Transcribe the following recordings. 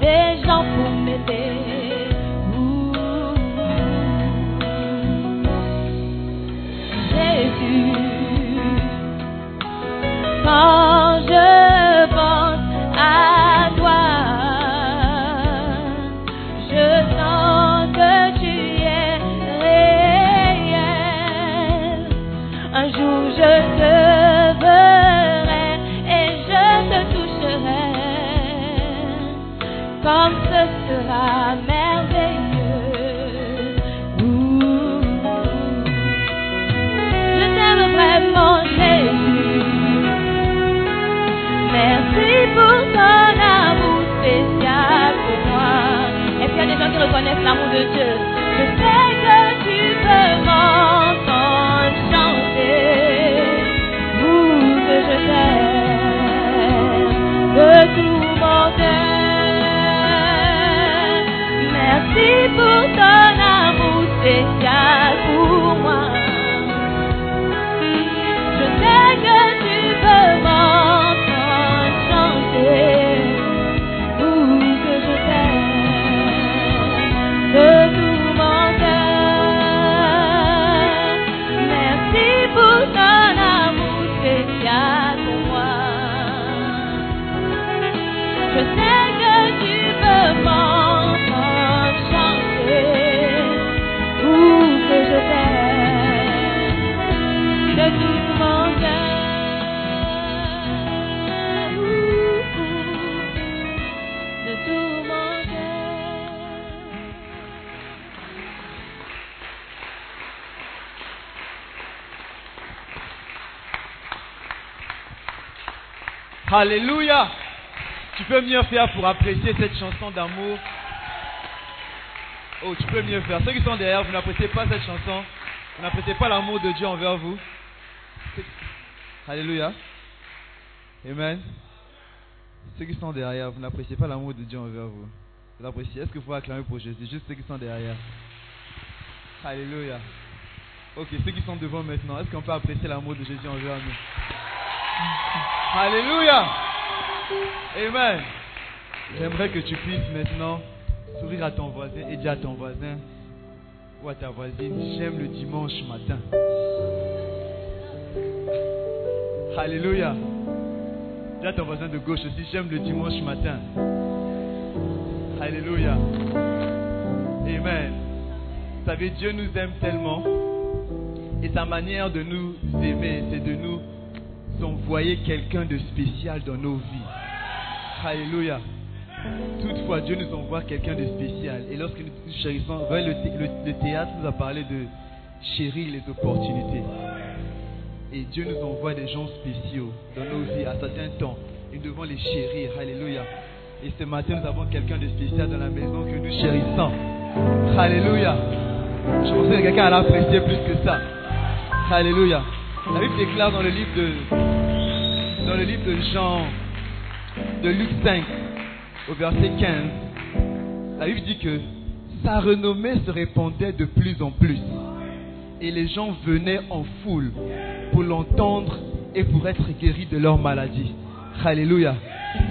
Baby. Alléluia. Tu peux mieux faire pour apprécier cette chanson d'amour. Oh, tu peux mieux faire. Ceux qui sont derrière, vous n'appréciez pas cette chanson. Vous n'appréciez pas l'amour de Dieu envers vous. Alléluia. Amen. Ceux qui sont derrière, vous n'appréciez pas l'amour de Dieu envers vous. Vous appréciez. Est-ce qu'il faut acclamer pour Jésus? Juste ceux qui sont derrière. Alléluia. Ok, ceux qui sont devant maintenant, est-ce qu'on peut apprécier l'amour de Jésus envers nous? Alléluia. Amen. J'aimerais que tu puisses maintenant sourire à ton voisin et dire à ton voisin ou à ta voisine, j'aime le dimanche matin. Alléluia. Dis à ton voisin de gauche aussi, j'aime le dimanche matin. Alléluia. Amen. Vous savez, Dieu nous aime tellement. Et sa manière de nous aimer, c'est de nous envoyer quelqu'un de spécial dans nos vies. Alléluia. Toutefois, Dieu nous envoie quelqu'un de spécial. Et lorsque nous chérissons, le théâtre nous a parlé de chérir les opportunités. Et Dieu nous envoie des gens spéciaux dans nos vies à certains temps. Et nous devons les chérir. Alléluia. Et ce matin, nous avons quelqu'un de spécial dans la maison que nous chérissons. Alléluia. Je pensais que quelqu'un allait apprécier plus que ça. Alléluia. La Bible déclare dans le livre de, dans le livre de Jean, de Luc 5, au verset 15, la Bible dit que sa renommée se répandait de plus en plus. Et les gens venaient en foule pour l'entendre et pour être guéris de leur maladie. Alléluia.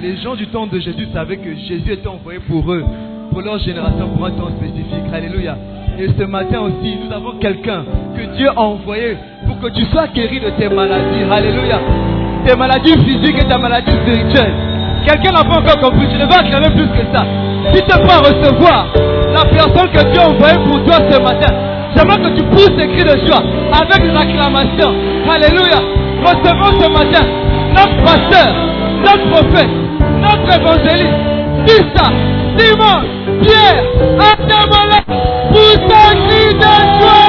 Les gens du temps de Jésus savaient que Jésus était envoyé pour eux, pour leur génération, pour un temps spécifique. Alléluia. Et ce matin aussi, nous avons quelqu'un que Dieu a envoyé pour que tu sois guéri de tes maladies. Alléluia. Tes maladies physiques et ta maladie spirituelle. Quelqu'un n'a pas encore compris. Tu ne vas acclamer plus que ça. Tu peux recevoir la personne que Dieu a envoyée pour toi ce matin, j'aimerais que tu pousses des cris de joie avec une acclamation. Alléluia. Recevons ce matin notre pasteur, notre prophète, notre évangéliste, Issa, Simon, Pierre, Atamala, pousse un cri de joie.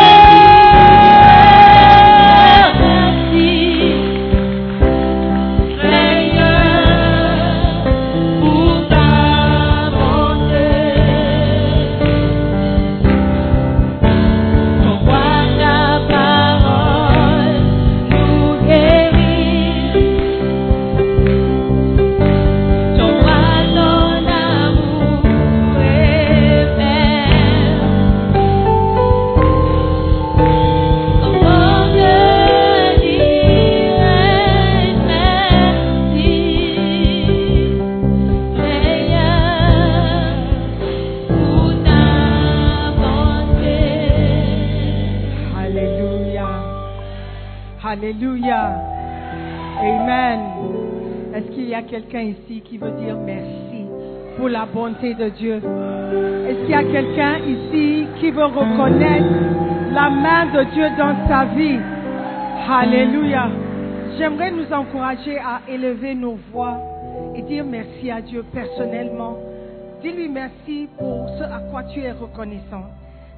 Quelqu'un ici qui veut dire merci pour la bonté de Dieu? Est-ce qu'il y a quelqu'un ici qui veut reconnaître la main de Dieu dans sa vie? Alléluia. J'aimerais nous encourager à élever nos voix et dire merci à Dieu personnellement. Dis-lui merci pour ce à quoi tu es reconnaissant.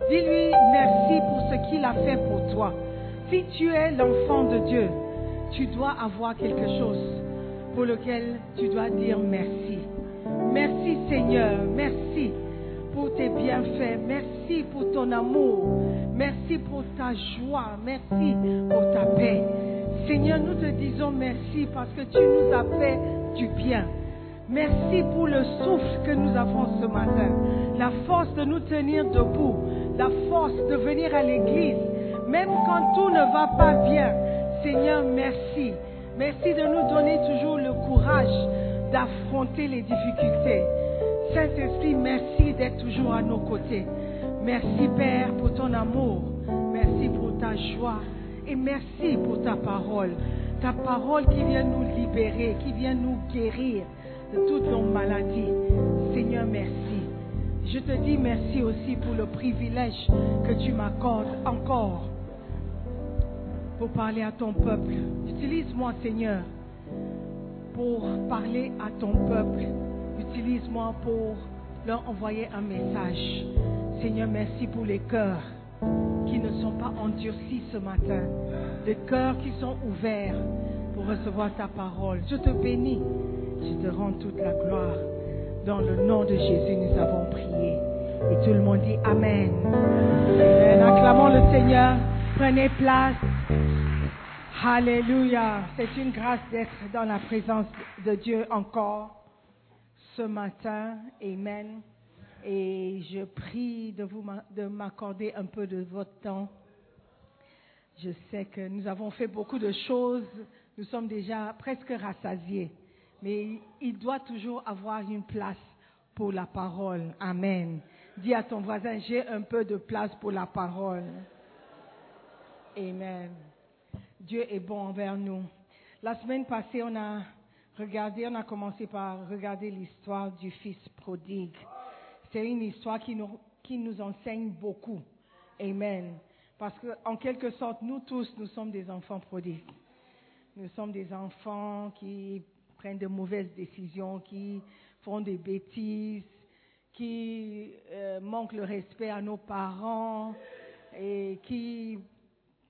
Dis-lui merci pour ce qu'il a fait pour toi. Si tu es l'enfant de Dieu, tu dois avoir quelque chose pour lequel tu dois dire merci. Merci Seigneur, merci pour tes bienfaits. Merci pour ton amour. Merci pour ta joie. Merci pour ta paix. Seigneur, nous te disons merci parce que tu nous as fait du bien. Merci pour le souffle que nous avons ce matin, la force de nous tenir debout, la force de venir à l'église, même quand tout ne va pas bien. Seigneur, merci. Merci de nous donner toujours le courage d'affronter les difficultés. Saint-Esprit, merci d'être toujours à nos côtés. Merci Père pour ton amour. Merci pour ta joie. Et merci pour ta parole. Ta parole qui vient nous libérer, qui vient nous guérir de toutes nos maladies. Seigneur, merci. Je te dis merci aussi pour le privilège que tu m'accordes encore pour parler à ton peuple. Utilise-moi, Seigneur, pour parler à ton peuple. Utilise-moi pour leur envoyer un message. Seigneur, merci pour les cœurs qui ne sont pas endurcis ce matin, des cœurs qui sont ouverts pour recevoir ta parole. Je te bénis, je te rends toute la gloire. Dans le nom de Jésus, nous avons prié. Et tout le monde dit Amen. Amen. Acclamons le Seigneur. Prenez place. Alléluia. C'est une grâce d'être dans la présence de Dieu encore ce matin. Amen. Et je prie de vous de m'accorder un peu de votre temps. Je sais que nous avons fait beaucoup de choses. Nous sommes déjà presque rassasiés. Mais il doit toujours avoir une place pour la parole. Amen. Dis à ton voisin, j'ai un peu de place pour la parole. Amen. Dieu est bon envers nous. La semaine passée, on a regardé, on a commencé par regarder l'histoire du fils prodigue. C'est une histoire qui nous, qui nous enseigne beaucoup. Amen. Parce qu'en quelque sorte, nous tous, nous sommes des enfants prodigues. Nous sommes des enfants qui prennent de mauvaises décisions, qui font des bêtises, qui euh, manquent le respect à nos parents et qui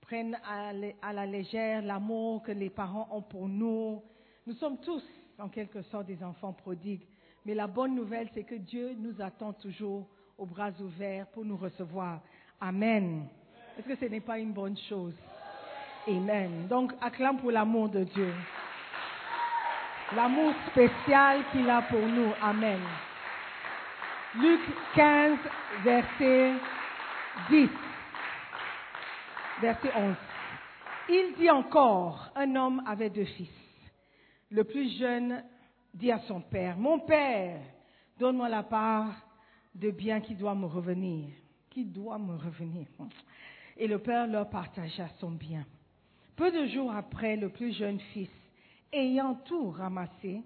prennent à, la- légère l'amour que les parents ont pour nous. Nous sommes tous, en quelque sorte, des enfants prodigues. Mais la bonne nouvelle, c'est que Dieu nous attend toujours aux bras ouverts pour nous recevoir. Amen. Est-ce que ce n'est pas une bonne chose? Amen. Donc, acclame pour l'amour de Dieu. L'amour spécial qu'il a pour nous. Amen. Luc 15, verset 10. Verset 11. Il dit encore, un homme avait deux fils. Le plus jeune dit à son père, Mon père, donne-moi la part de bien qui doit me revenir. Qui doit me revenir. Et le père leur partagea son bien. Peu de jours après, le plus jeune fils, ayant tout ramassé,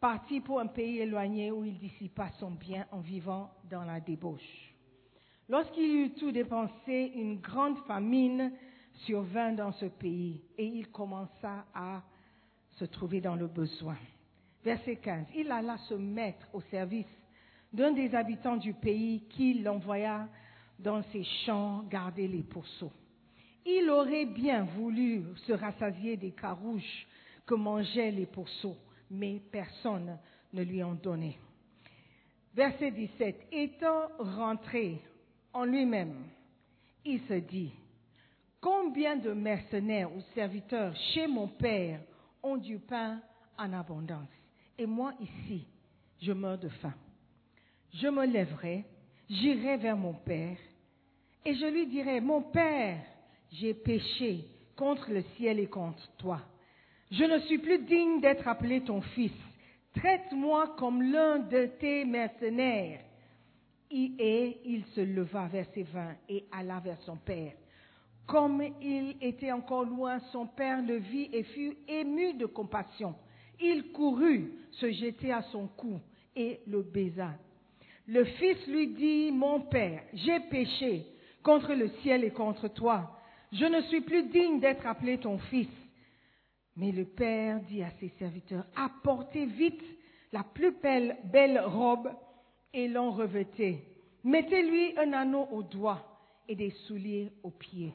partit pour un pays éloigné où il dissipa son bien en vivant dans la débauche. Lorsqu'il eut tout dépensé, une grande famine survint dans ce pays et il commença à se trouver dans le besoin. Verset 15. Il alla se mettre au service d'un des habitants du pays qui l'envoya dans ses champs garder les pourceaux. Il aurait bien voulu se rassasier des carouches que mangeaient les pourceaux, mais personne ne lui en donnait. Verset 17. Étant rentré en lui-même, il se dit, combien de mercenaires ou serviteurs chez mon Père ont du pain en abondance, et moi ici, je meurs de faim. Je me lèverai, j'irai vers mon Père, et je lui dirai, mon Père, j'ai péché contre le ciel et contre toi. Je ne suis plus digne d'être appelé ton fils. Traite-moi comme l'un de tes mercenaires. Et il se leva, verset 20, et alla vers son père. Comme il était encore loin, son père le vit et fut ému de compassion. Il courut se jeter à son cou et le baisa. Le fils lui dit, mon père, j'ai péché contre le ciel et contre toi. Je ne suis plus digne d'être appelé ton fils. Mais le père dit à ses serviteurs, apportez vite la plus belle robe et l'en revêtez. Mettez-lui un anneau au doigt et des souliers aux pieds.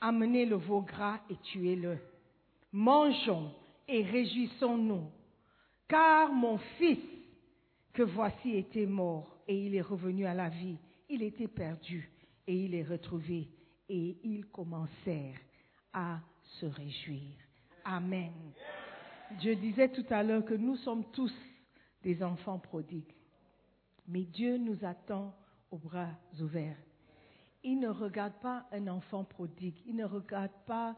Amenez le veau gras et tuez-le. Mangeons et réjouissons-nous, car mon fils que voici était mort et il est revenu à la vie. Il était perdu et il est retrouvé et ils commencèrent à se réjouir. Amen. Je disais tout à l'heure que nous sommes tous des enfants prodigues, mais Dieu nous attend aux bras ouverts. Il ne regarde pas un enfant prodigue, il ne regarde pas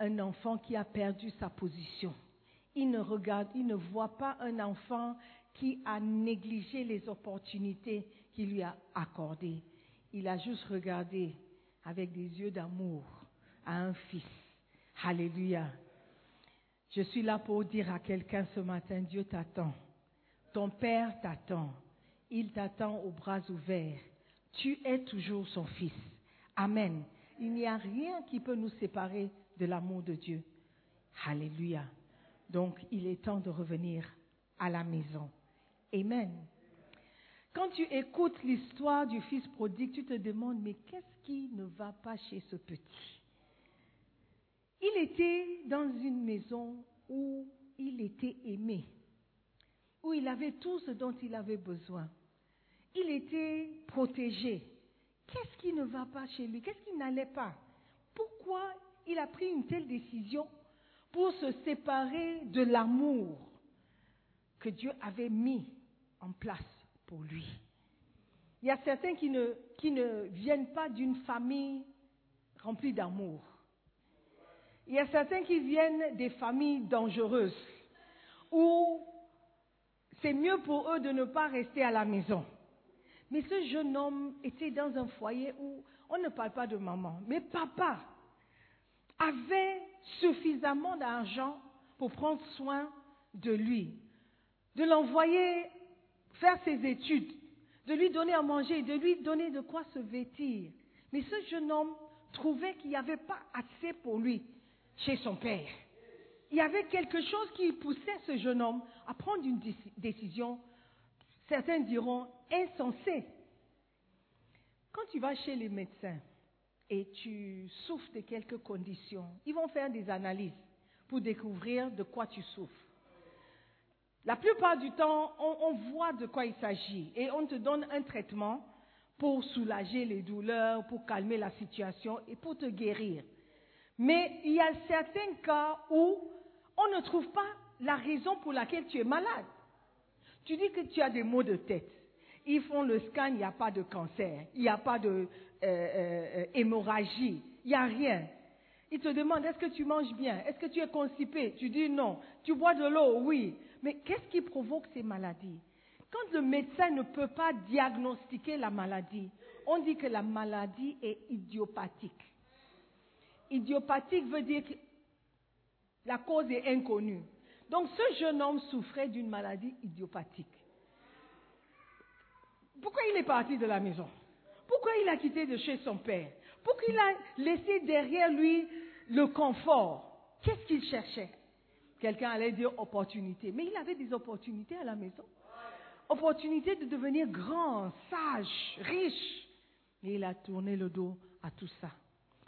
un enfant qui a perdu sa position. Il ne regarde, il ne voit pas un enfant qui a négligé les opportunités qu'il lui a accordées. Il a juste regardé avec des yeux d'amour à un fils. Alléluia. Je suis là pour dire à quelqu'un ce matin, Dieu t'attend. Ton Père t'attend. Il t'attend aux bras ouverts. Tu es toujours son fils. Amen. Il n'y a rien qui peut nous séparer de l'amour de Dieu. Alléluia. Donc, il est temps de revenir à la maison. Amen. Quand tu écoutes l'histoire du fils prodigue, tu te demandes, mais qu'est-ce qui ne va pas chez ce petit? Il était dans une maison où il était aimé, où il avait tout ce dont il avait besoin. Il était protégé. Qu'est-ce qui ne va pas chez lui? Qu'est-ce qui n'allait pas? Pourquoi il a pris une telle décision pour se séparer de l'amour que Dieu avait mis en place pour lui? Il y a certains qui ne, viennent pas d'une famille remplie d'amour. Il y a certains qui viennent des familles dangereuses où c'est mieux pour eux de ne pas rester à la maison. Mais ce jeune homme était dans un foyer où on ne parle pas de maman, mais papa avait suffisamment d'argent pour prendre soin de lui, de l'envoyer faire ses études, de lui donner à manger, de lui donner de quoi se vêtir. Mais ce jeune homme trouvait qu'il n'y avait pas assez pour lui chez son père. Il y avait quelque chose qui poussait ce jeune homme à prendre une décision, certains diront insensée. Quand tu vas chez les médecins et tu souffres de quelques conditions, ils vont faire des analyses pour découvrir de quoi tu souffres. La plupart du temps, on, voit de quoi il s'agit et on te donne un traitement pour soulager les douleurs, pour calmer la situation et pour te guérir. Mais il y a certains cas où on ne trouve pas la raison pour laquelle tu es malade. Tu dis que tu as des maux de tête. Ils font le scan, il n'y a pas de cancer, il n'y a pas de euh, euh, hémorragie, il n'y a rien. Ils te demandent est-ce que tu manges bien, est-ce que tu es constipé? Tu dis non. Tu bois de l'eau, oui. Mais qu'est-ce qui provoque ces maladies? Quand le médecin ne peut pas diagnostiquer la maladie, on dit que la maladie est idiopathique. Idiopathique veut dire la cause est inconnue. Donc ce jeune homme souffrait d'une maladie idiopathique. Pourquoi il est parti de la maison? Pourquoi il a quitté de chez son père? Pourquoi il a laissé derrière lui le confort? Qu'est-ce qu'il cherchait? Quelqu'un allait dire opportunité. Mais il avait des opportunités à la maison. Opportunité de devenir grand, sage, riche. Et il a tourné le dos à tout ça.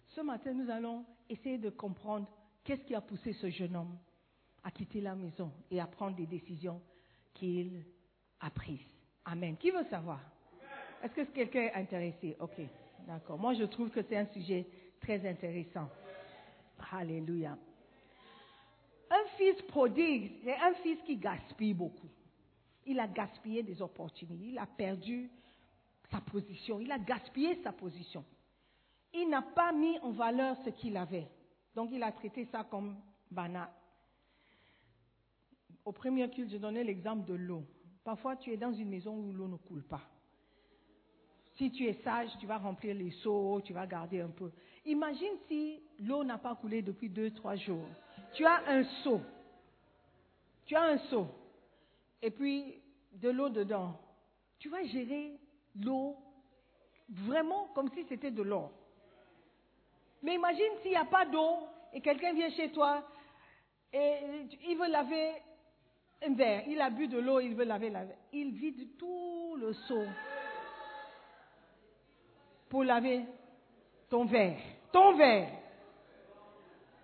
Ce matin, nous allons essayer de comprendre qu'est-ce qui a poussé ce jeune homme à quitter la maison et à prendre des décisions qu'il a prises? Amen. Qui veut savoir? Est-ce que quelqu'un est intéressé? Ok, d'accord. Moi, je trouve que c'est un sujet très intéressant. Alléluia. Un fils prodigue, c'est un fils qui gaspille beaucoup. Il a gaspillé des opportunités, il a perdu sa position, il a gaspillé sa position. Il n'a pas mis en valeur ce qu'il avait. Donc il a traité ça comme banal. Au premier culte, je donnais l'exemple de l'eau. Parfois, tu es dans une maison où l'eau ne coule pas. Si tu es sage, tu vas remplir les seaux, tu vas garder un peu. Imagine si l'eau n'a pas coulé depuis deux, trois jours. Tu as un seau. Tu as un seau. Et puis, de l'eau dedans. Tu vas gérer l'eau vraiment comme si c'était de l'or. Mais imagine s'il n'y a pas d'eau et quelqu'un vient chez toi et il veut laver un verre. Il a bu de l'eau, il veut laver la verre. Il vide tout le seau pour laver ton verre. Ton verre.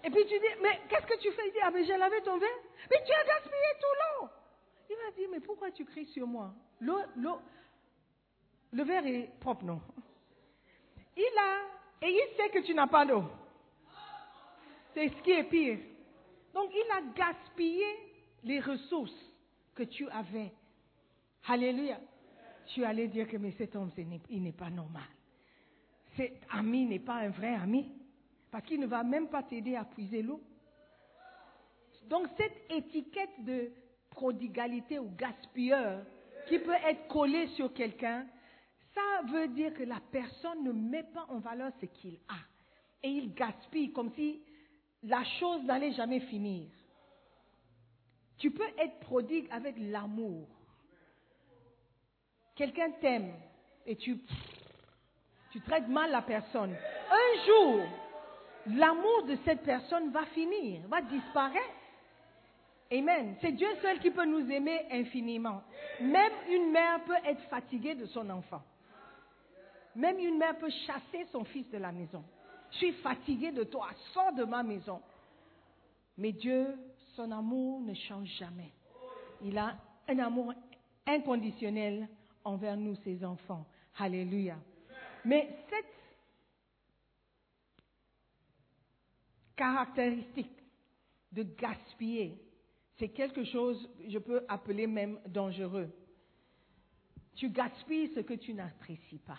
Et puis tu dis, mais qu'est-ce que tu fais? Il dit, ah mais j'ai lavé ton verre. Mais tu as gaspillé tout l'eau. Il va dire, mais pourquoi tu cries sur moi? L'eau, l'eau, Le verre est propre, non? Il a, et il sait que tu n'as pas d'eau. C'est ce qui est pire. Donc il a gaspillé les ressources que tu avais. Alléluia. Tu allais dire que cet homme, il n'est pas normal. Cet ami n'est pas un vrai ami. Parce qu'il ne va même pas t'aider à puiser l'eau. Donc cette étiquette de prodigalité ou gaspilleur qui peut être collée sur quelqu'un, ça veut dire que la personne ne met pas en valeur ce qu'il a. Et il gaspille comme si la chose n'allait jamais finir. Tu peux être prodigue avec l'amour. Quelqu'un t'aime et tu, tu traites mal la personne. Un jour, l'amour de cette personne va finir, va disparaître. Amen. C'est Dieu seul qui peut nous aimer infiniment. Même une mère peut être fatiguée de son enfant. Même une mère peut chasser son fils de la maison. Je suis fatiguée de toi, sors de ma maison. Mais Dieu, son amour ne change jamais. Il a un amour inconditionnel envers nous, ses enfants. Alléluia. Mais cette caractéristique de gaspiller, c'est quelque chose, je peux appeler même dangereux. Tu gaspilles ce que tu n'apprécies pas.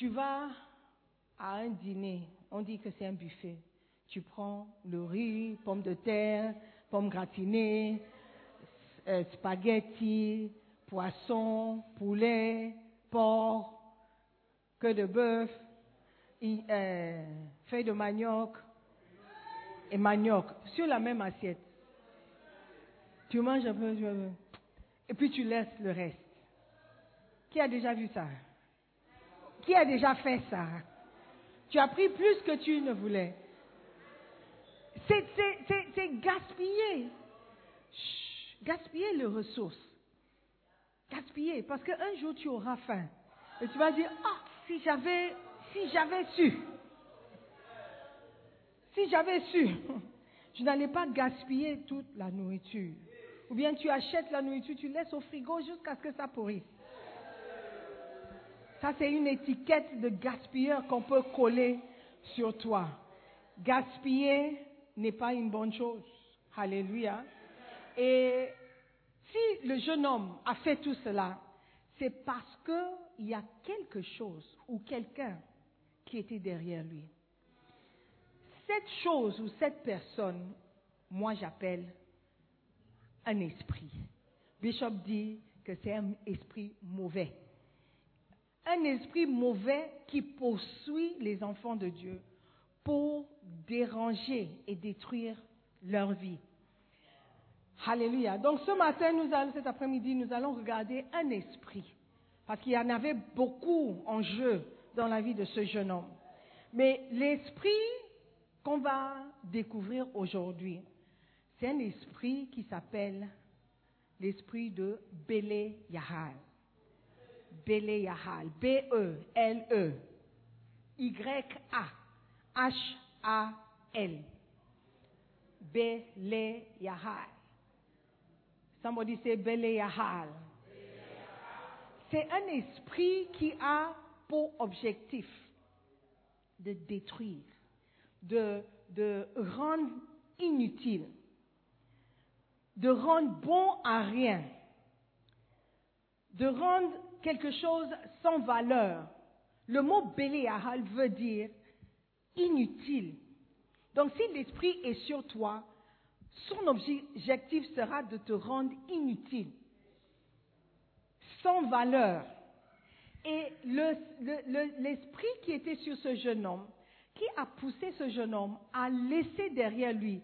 Tu vas à un dîner, on dit que c'est un buffet. Tu prends le riz, pommes de terre, pommes gratinées, euh, spaghettis, poisson, poulet, porc, queue de bœuf, euh, feuilles de manioc et manioc sur la même assiette. Tu manges un peu, et puis tu laisses le reste. Qui a déjà vu ça? Qui a déjà fait ça Tu as pris plus que tu ne voulais. C'est gaspiller. gaspiller les ressources. Gaspiller. Parce qu'un jour tu auras faim. Et tu vas dire, ah, si j'avais, si j'avais su. Si j'avais su. Je n'allais pas gaspiller toute la nourriture. Ou bien tu achètes la nourriture, tu laisses au frigo jusqu'à ce que ça pourrisse. Ça, c'est une étiquette de gaspilleur qu'on peut coller sur toi. Gaspiller n'est pas une bonne chose. Alléluia. Et si le jeune homme a fait tout cela, c'est parce qu'il y a quelque chose ou quelqu'un qui était derrière lui. Cette chose ou cette personne, moi j'appelle un esprit. Bishop dit que c'est un esprit mauvais. Un esprit mauvais qui poursuit les enfants de Dieu pour déranger et détruire leur vie. Alléluia. Donc ce matin, cet après-midi, nous allons regarder un esprit. Parce qu'il y en avait beaucoup en jeu dans la vie de ce jeune homme. Mais l'esprit qu'on va découvrir aujourd'hui, c'est un esprit qui s'appelle l'esprit de Bele Yahal. Bele Yahal. B-E-L-E. Y-A-H-A-L. Bele Yahal. Somebody say Bele Yahal. C'est un esprit qui a pour objectif de détruire, de, de rendre inutile, de rendre bon à rien, de rendre quelque chose sans valeur. Le mot Béléahal veut dire inutile. Donc si l'esprit est sur toi, son objectif sera de te rendre inutile, sans valeur. Et l'esprit qui était sur ce jeune homme, qui a poussé ce jeune homme à laisser derrière lui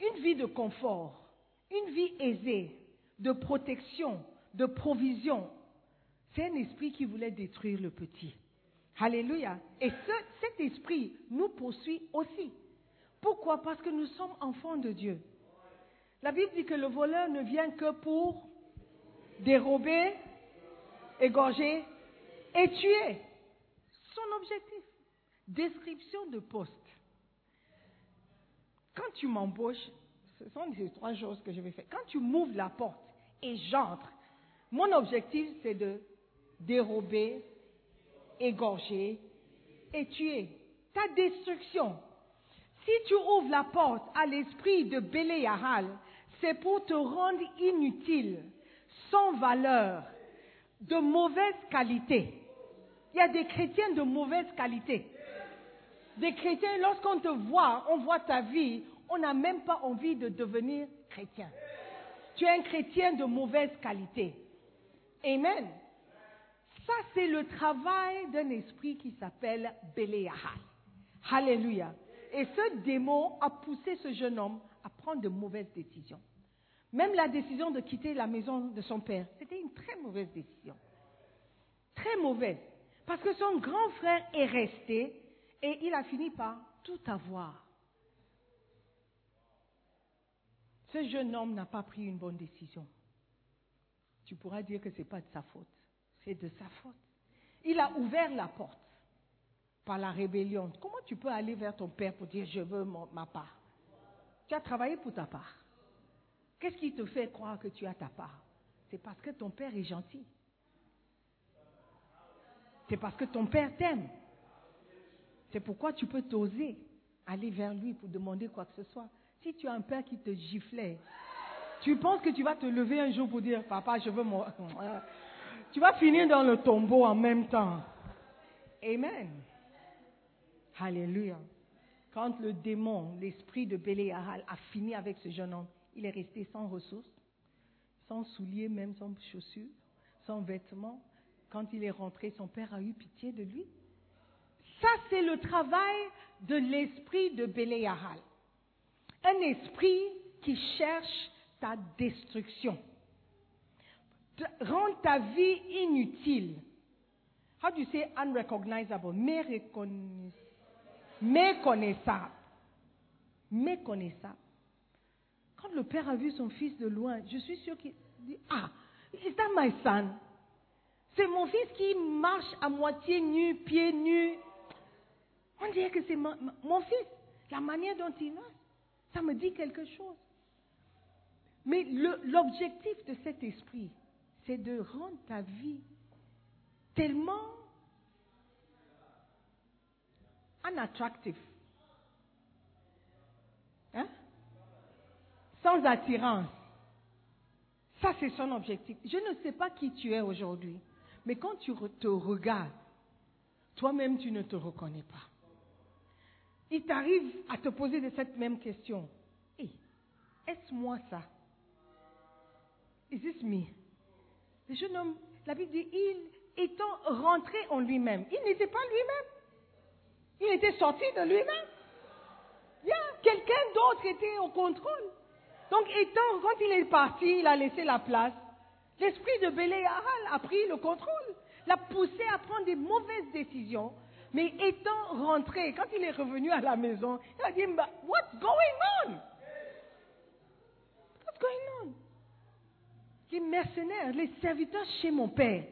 une vie de confort, une vie aisée, de protection, de provision, c'est un esprit qui voulait détruire le petit. Alléluia. Et cet esprit nous poursuit aussi. Pourquoi? Parce que nous sommes enfants de Dieu. La Bible dit que le voleur ne vient que pour dérober, égorger et tuer. Son objectif. Description de poste. Quand tu m'embauches, ce sont ces trois choses que je vais faire. Quand tu m'ouvres la porte et j'entre, Mon objectif, c'est de dérober, égorger et tuer. Ta destruction. Si tu ouvres la porte à l'esprit de Béléahal, c'est pour te rendre inutile, sans valeur, de mauvaise qualité. Il y a des chrétiens de mauvaise qualité. Des chrétiens, lorsqu'on te voit, on voit ta vie, on n'a même pas envie de devenir chrétien. Tu es un chrétien de mauvaise qualité. Amen. Ça, c'est le travail d'un esprit qui s'appelle Béléahal. Alléluia. Et ce démon a poussé ce jeune homme à prendre de mauvaises décisions. Même la décision de quitter la maison de son père, c'était une très mauvaise décision. Très mauvaise. Parce que son grand frère est resté et il a fini par tout avoir. Ce jeune homme n'a pas pris une bonne décision. Tu pourras dire que ce n'est pas de sa faute. C'est de sa faute. Il a ouvert la porte par la rébellion. Comment tu peux aller vers ton père pour dire je veux ma part? Tu as travaillé pour ta part. Qu'est-ce qui te fait croire que tu as ta part? C'est parce que ton père est gentil. C'est parce que ton père t'aime. C'est pourquoi tu peux t'oser aller vers lui pour demander quoi que ce soit. Si tu as un père qui te giflait, tu penses que tu vas te lever un jour pour dire, papa, je veux mon... Tu vas finir dans le tombeau en même temps. Amen. Alléluia. Quand le démon, l'esprit de Béléahal, a fini avec ce jeune homme, il est resté sans ressources, sans souliers, même sans chaussures, sans vêtements. Quand il est rentré, son père a eu pitié de lui. Ça, c'est le travail de l'esprit de Béléahal. Un esprit qui cherche ta destruction. Rendre ta vie inutile. How do you say unrecognizable? Méconnaissable. Méconnaissable. Quand le père a vu son fils de loin, je suis sûr qu'il dit Ah, is that my son? C'est mon fils qui marche à moitié nu, pieds nus. On dirait que c'est mon fils. La manière dont il marche, ça me dit quelque chose. Mais l'objectif de cet esprit, c'est de rendre ta vie tellement unattractive. Hein? Sans attirance. Ça, c'est son objectif. Je ne sais pas qui tu es aujourd'hui, mais quand tu te regardes, toi-même, tu ne te reconnais pas. Il t'arrive à te poser cette même question. est-ce moi ça? Is this me? Le jeune homme, la Bible dit, il étant rentré en lui-même, il n'était pas lui-même. Il était sorti de lui-même. quelqu'un d'autre était au contrôle. Donc, étant, quand il est parti, il a laissé la place. L'esprit de Béléahal a pris le contrôle, l'a poussé à prendre des mauvaises décisions. Mais étant rentré, quand il est revenu à la maison, il a dit, what's going on? What's going on? Les mercenaires, les serviteurs chez mon père,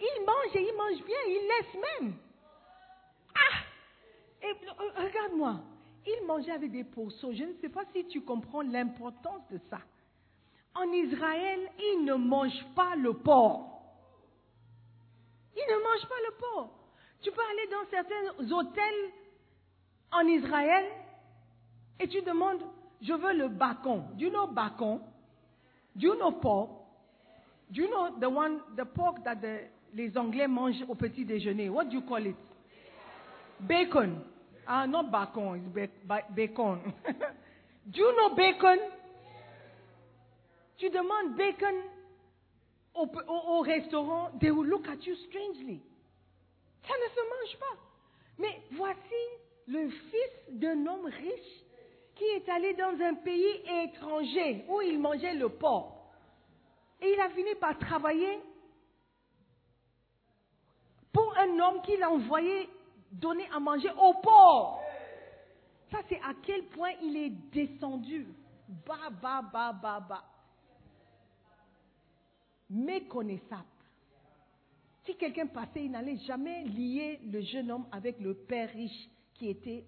ils mangent et ils mangent bien, ils laissent même. Ah! Et euh, regarde-moi, ils mangeaient avec des pourceaux. Je ne sais pas si tu comprends l'importance de ça. En Israël, ils ne mangent pas le porc. Ils ne mangent pas le porc. Tu peux aller dans certains hôtels en Israël et tu demandes, je veux le bacon. Do you know bacon? Do you know pork? Do you know the one, the pork that les Anglais mangent au petit déjeuner? What do you call it? Bacon. Ah, not bacon, it's bacon. do you know bacon? Tu demandes bacon au, au restaurant, they will look at you strangely. Ça ne se mange pas. Mais voici le fils d'un homme riche qui est allé dans un pays étranger où il mangeait le porc. Et il a fini par travailler pour un homme qu'il a envoyé donner à manger au porc. Ça, c'est à quel point il est descendu. Bas, bas, bas, bas, bas. Méconnaissable. Si quelqu'un passait, il n'allait jamais lier le jeune homme avec le père riche qui était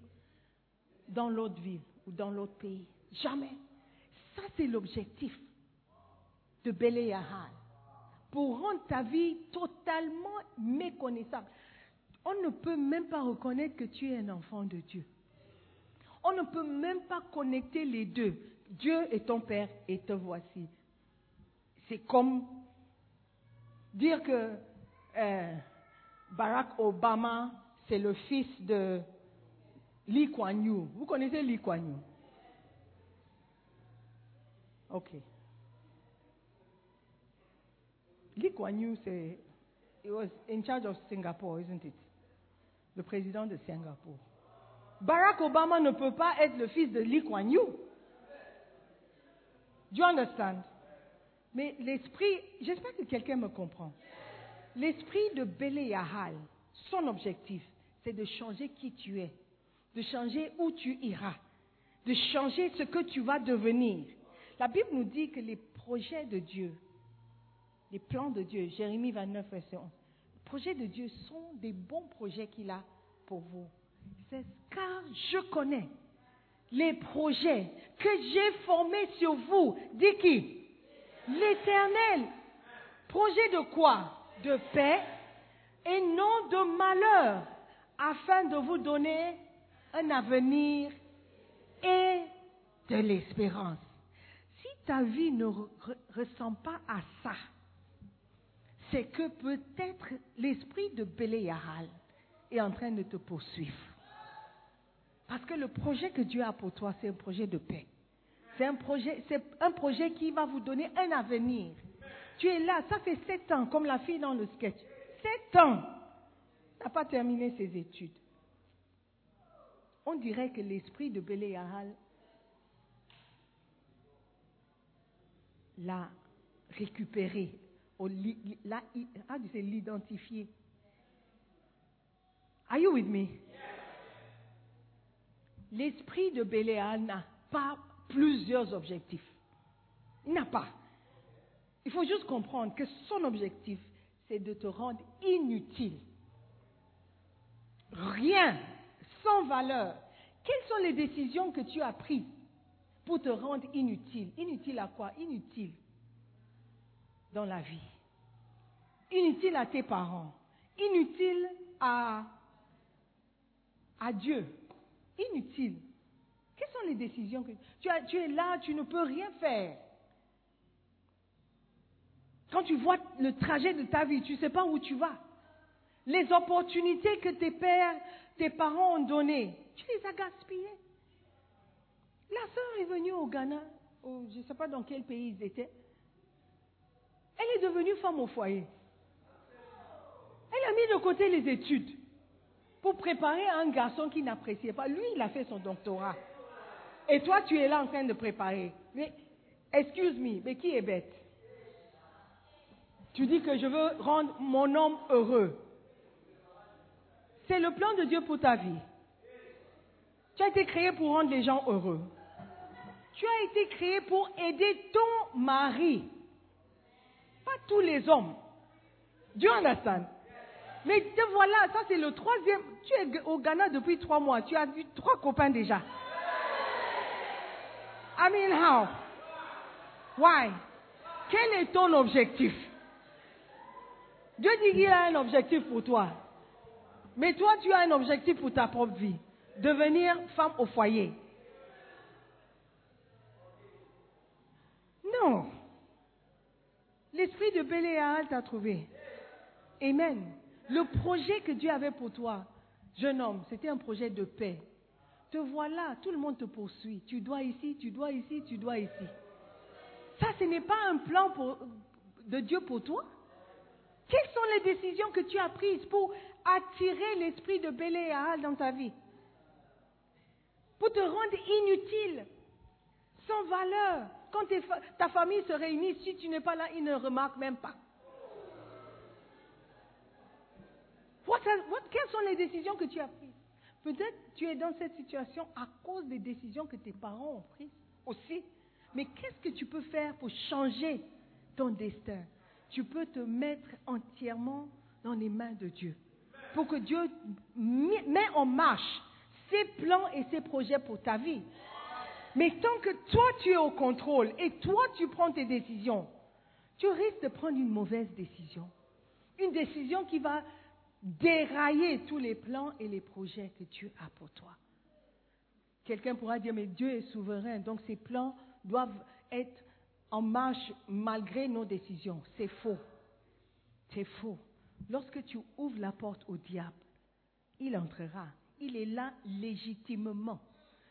dans l'autre ville dans l'autre pays. Jamais. Ça, c'est l'objectif de Béléahal. pour rendre ta vie totalement méconnaissable. On ne peut même pas reconnaître que tu es un enfant de Dieu. On ne peut même pas connecter les deux. Dieu est ton Père et te voici. C'est comme dire que euh, Barack Obama, c'est le fils de Lee Kuan Yew. Vous connaissez Lee Kuan Yew Ok. Lee Kuan Yew, c'est, he was in charge of Singapore, isn't it? Le président de Singapour. Barack Obama ne peut pas être le fils de Lee Kuan Yew. Do you understand? Mais l'esprit, j'espère que quelqu'un me comprend. L'esprit de Béléahal, son objectif, c'est de changer qui tu es, de changer où tu iras, de changer ce que tu vas devenir. La Bible nous dit que les projets de Dieu, les plans de Dieu, Jérémie 29, verset 11, les projets de Dieu sont des bons projets qu'il a pour vous. C'est car je connais les projets que j'ai formés sur vous. Dis qui? L'éternel. Projet de quoi? De paix et non de malheur, afin de vous donner un avenir et de l'espérance. Si ta vie ne re- ressemble pas à ça, c'est que peut-être l'esprit de Béléahal est en train de te poursuivre. Parce que le projet que Dieu a pour toi, c'est un projet de paix. C'est un projet, c'est un projet qui va vous donner un avenir. Tu es là, ça fait sept ans, comme la fille dans le sketch. Sept ans. n'a pas terminé ses études. On dirait que l'esprit de Béléahal l'a récupéré, l'a l'identifié. Are you with me? L'esprit de Béléal n'a pas plusieurs objectifs. Il n'a pas. Il faut juste comprendre que son objectif, c'est de te rendre inutile. Rien, sans valeur. Quelles sont les décisions que tu as prises pour te rendre inutile? Inutile à quoi? Inutile dans la vie. Inutile à tes parents. Inutile à, à Dieu. Inutile. Quelles sont les décisions que tu, as, tu es là, tu ne peux rien faire. Quand tu vois le trajet de ta vie, tu ne sais pas où tu vas. Les opportunités que tes pères, tes parents ont données, tu les as gaspillées. La sœur est venue au Ghana, au- je ne sais pas dans quel pays ils étaient. Elle est devenue femme au foyer. Elle a mis de côté les études pour préparer un garçon qui n'appréciait pas. Lui, il a fait son doctorat. Et toi, tu es là en train de préparer. Mais, excuse moi mais qui est bête? Tu dis que je veux rendre mon homme heureux. C'est le plan de Dieu pour ta vie. Tu as été créé pour rendre les gens heureux. Tu as été créé pour aider ton mari. Pas tous les hommes. Dieu understand. Mais te voilà, ça c'est le troisième. Tu es au Ghana depuis trois mois. Tu as vu trois copains déjà. I mean how? Why? Quel est ton objectif? Dieu dit qu'il a un objectif pour toi. Mais toi, tu as un objectif pour ta propre vie. Devenir femme au foyer. Non. L'esprit de Béléal t'a trouvé. Amen. Le projet que Dieu avait pour toi, jeune homme, c'était un projet de paix. Te voilà, tout le monde te poursuit. Tu dois ici, tu dois ici, tu dois ici. Ça, ce n'est pas un plan de Dieu pour toi? Quelles sont les décisions que tu as prises pour attirer l'esprit de Béléal dans ta vie Pour te rendre inutile, sans valeur. Quand ta famille se réunit, si tu n'es pas là, ils ne remarquent même pas. What are- what- quelles sont les décisions que tu as prises? Peut-être tu es dans cette situation à cause des décisions que tes parents ont prises aussi. Mais qu'est-ce que tu peux faire pour changer ton destin? Tu peux te mettre entièrement dans les mains de Dieu. Pour que Dieu met en marche ses plans et ses projets pour ta vie. Mais tant que toi tu es au contrôle et toi tu prends tes décisions, tu risques de prendre une mauvaise décision. Une décision qui va dérailler tous les plans et les projets que Dieu a pour toi. Quelqu'un pourra dire, mais Dieu est souverain, donc ses plans doivent être en marche malgré nos décisions. C'est faux. C'est faux. Lorsque tu ouvres la porte au diable, il entrera. Il est là légitimement.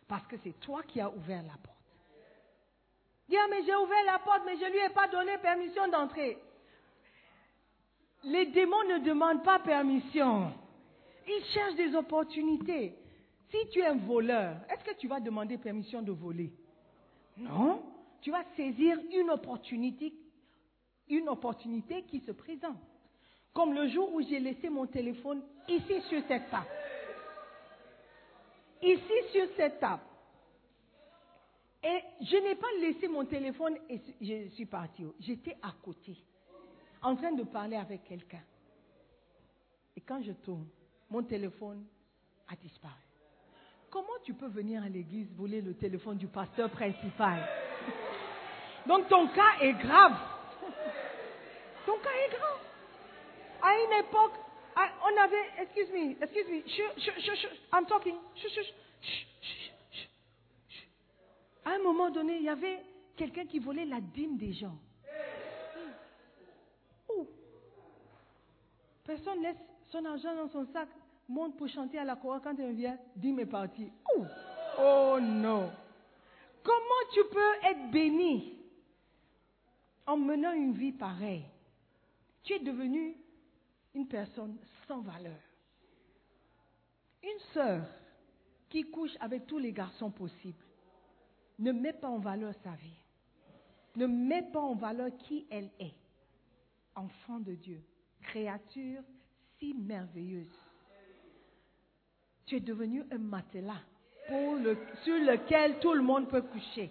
Parce que c'est toi qui as ouvert la porte. Dis, ah, mais j'ai ouvert la porte, mais je ne lui ai pas donné permission d'entrer. Les démons ne demandent pas permission. Ils cherchent des opportunités. Si tu es un voleur, est-ce que tu vas demander permission de voler? Non. Tu vas saisir une opportunité, une opportunité qui se présente. Comme le jour où j'ai laissé mon téléphone ici sur cette table. Ici sur cette table. Et je n'ai pas laissé mon téléphone et je suis partie. J'étais à côté, en train de parler avec quelqu'un. Et quand je tourne, mon téléphone a disparu. Comment tu peux venir à l'église voler le téléphone du pasteur principal? Donc ton cas est grave. Ton cas est grave. À une époque, on avait, excuse me, excuse me, I'm talking, à un moment donné, il y avait quelqu'un qui volait la dîme des gens. Personne laisse son argent dans son sac, monte pour chanter à la chorale quand elle vient, dîme est partie. Oh non. Comment tu peux être béni en menant une vie pareille? Tu es devenu une personne sans valeur. Une sœur qui couche avec tous les garçons possibles ne met pas en valeur sa vie. Ne met pas en valeur qui elle est. Enfant de Dieu, créature si merveilleuse. Tu es devenu un matelas sur lequel tout le monde peut coucher.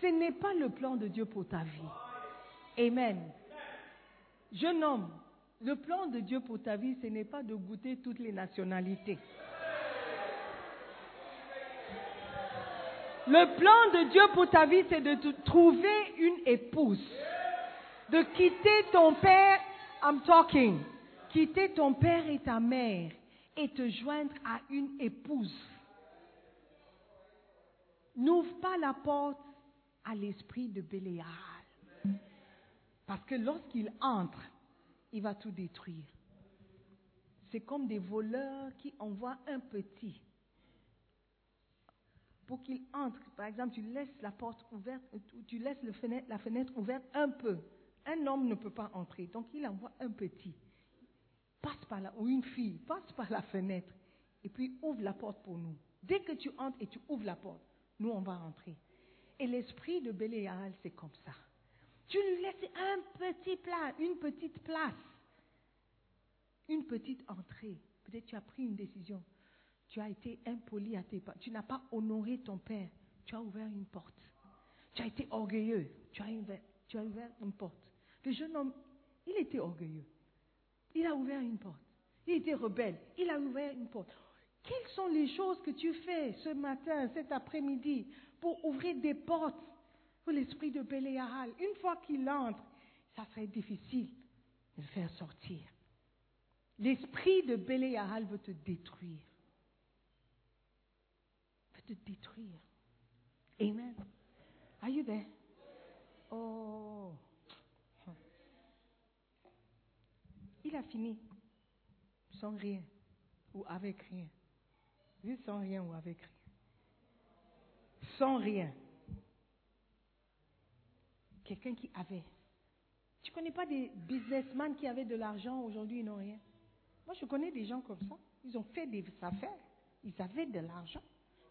Ce n'est pas le plan de Dieu pour ta vie. Amen. Jeune homme, le plan de Dieu pour ta vie, ce n'est pas de goûter toutes les nationalités. Le plan de Dieu pour ta vie, c'est de trouver une épouse. De quitter ton père, I'm talking, quitter ton père et ta mère et te joindre à une épouse. N'ouvre pas la porte à l'esprit de Béléal. Parce que lorsqu'il entre, il va tout détruire. C'est comme des voleurs qui envoient un petit pour qu'il entre. Par exemple, tu laisses la porte ouverte, tu laisses la fenêtre ouverte un peu. Un homme ne peut pas entrer, donc il envoie un petit. Passe par là, ou une fille, passe par la fenêtre, et puis ouvre la porte pour nous. Dès que tu entres et tu ouvres la porte, nous on va entrer. Et l'esprit de Béléal, c'est comme ça. Tu lui laisses un petit plat, une petite place, une petite entrée. Peut-être tu as pris une décision. Tu as été impoli à tes parents. Tu n'as pas honoré ton père. Tu as ouvert une porte. Tu as été orgueilleux. Tu as, ouvert, tu as ouvert une porte. Le jeune homme, il était orgueilleux. Il a ouvert une porte. Il était rebelle. Il a ouvert une porte. Quelles sont les choses que tu fais ce matin, cet après-midi, pour ouvrir des portes? Pour l'esprit de Béléahal Une fois qu'il entre, ça serait difficile de le faire sortir. L'esprit de Béléahal veut te détruire de détruire. Amen. Are you there? Oh. Il a fini sans rien ou avec rien. Oui, sans rien ou avec rien. Sans rien. Quelqu'un qui avait. Tu connais pas des businessmen qui avaient de l'argent aujourd'hui, ils n'ont rien. Moi, je connais des gens comme ça. Ils ont fait des affaires. Ils avaient de l'argent.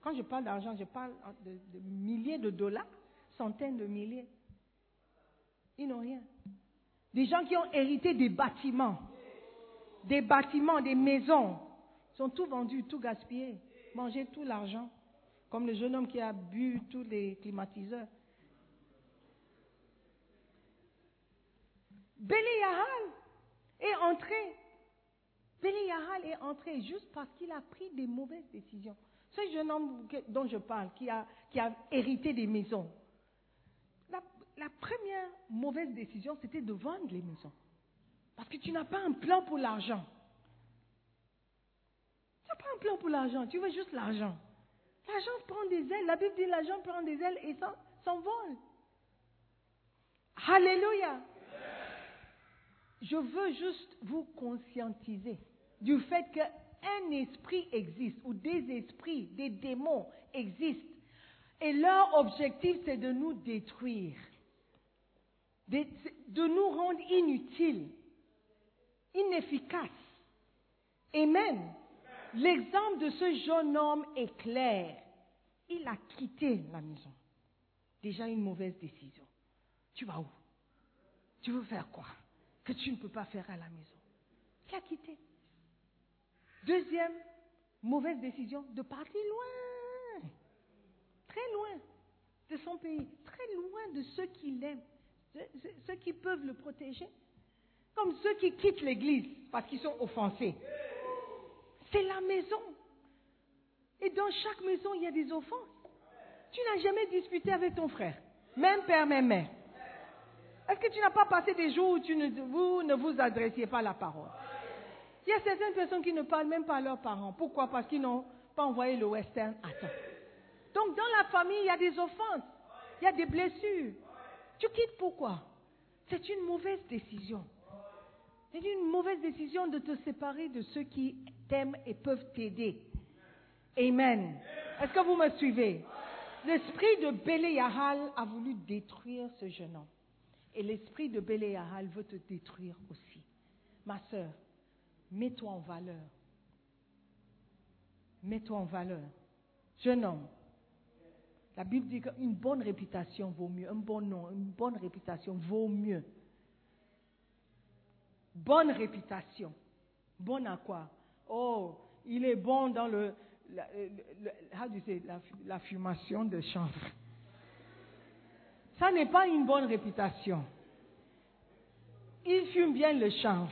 Quand je parle d'argent, je parle de, milliers de dollars, centaines de milliers. Ils n'ont rien. Des gens qui ont hérité des bâtiments, des bâtiments, des maisons, sont tout vendus, tout gaspillés, mangé tout l'argent, comme le jeune homme qui a bu tous les climatiseurs. Yahal est entré. Yahal est entré juste parce qu'il a pris des mauvaises décisions. Ce jeune homme dont je parle, qui a, hérité des maisons, la première mauvaise décision, c'était de vendre les maisons. Parce que tu n'as pas un plan pour l'argent. Tu n'as pas un plan pour l'argent, tu veux juste l'argent. L'argent prend des ailes. La Bible dit l'argent prend des ailes et s'en- s'envole. Alléluia. Je veux juste vous conscientiser du fait qu'un esprit existe ou des esprits, des démons existent. Et leur objectif, c'est de nous détruire, de, nous rendre inutiles, inefficaces. Amen. L'exemple de ce jeune homme est clair. Il a quitté la maison. Déjà une mauvaise décision. Tu vas où? Tu veux faire quoi? Que tu ne peux pas faire à la maison. Il a quitté. Deuxième mauvaise décision, de partir loin. Très loin de son pays. Très loin de ceux qui l'aiment. Ceux qui peuvent le protéger. Comme ceux qui quittent l'église parce qu'ils sont offensés. C'est la maison. Et dans chaque maison, il y a des offenses. Tu n'as jamais discuté avec ton frère, même père, même mère. Est-ce que tu n'as pas passé des jours où tu ne, vous ne vous adressiez pas la parole? Il y a certaines personnes qui ne parlent même pas à leurs parents. Pourquoi? Parce qu'ils n'ont pas envoyé le western à temps. Donc dans la famille, il y a des offenses, il y a des blessures. Tu quittes pourquoi? C'est une mauvaise décision. C'est une mauvaise décision de te séparer de ceux qui t'aiment et peuvent t'aider. Amen. Est-ce que vous me suivez? L'esprit de Béléahal a voulu détruire ce jeune homme. Et l'esprit de Béléahal veut te détruire aussi. Ma sœur, mets-toi en valeur. Mets-toi en valeur. Jeune homme, la Bible dit qu'une bonne réputation vaut mieux, un bon nom, une bonne réputation vaut mieux. Bonne réputation. Bonne à quoi? Oh, il est bon dans le, la, say, la, la fumation de chanvre. Ça n'est pas une bonne réputation. Il fume bien le chanvre.